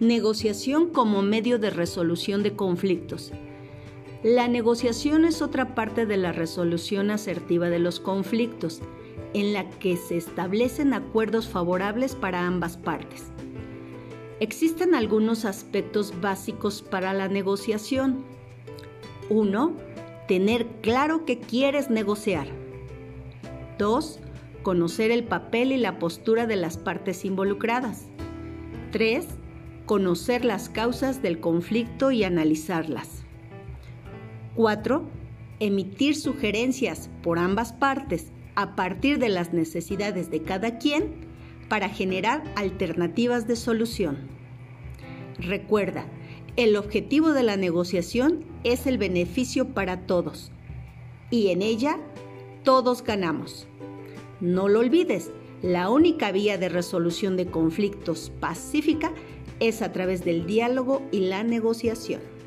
Negociación como medio de resolución de conflictos. La negociación es otra parte de la resolución asertiva de los conflictos, en la que se establecen acuerdos favorables para ambas partes. Existen algunos aspectos básicos para la negociación. 1. Tener claro que quieres negociar. 2. Conocer el papel y la postura de las partes involucradas. 3 conocer las causas del conflicto y analizarlas. 4. Emitir sugerencias por ambas partes a partir de las necesidades de cada quien para generar alternativas de solución. Recuerda, el objetivo de la negociación es el beneficio para todos y en ella todos ganamos. No lo olvides, la única vía de resolución de conflictos pacífica es a través del diálogo y la negociación.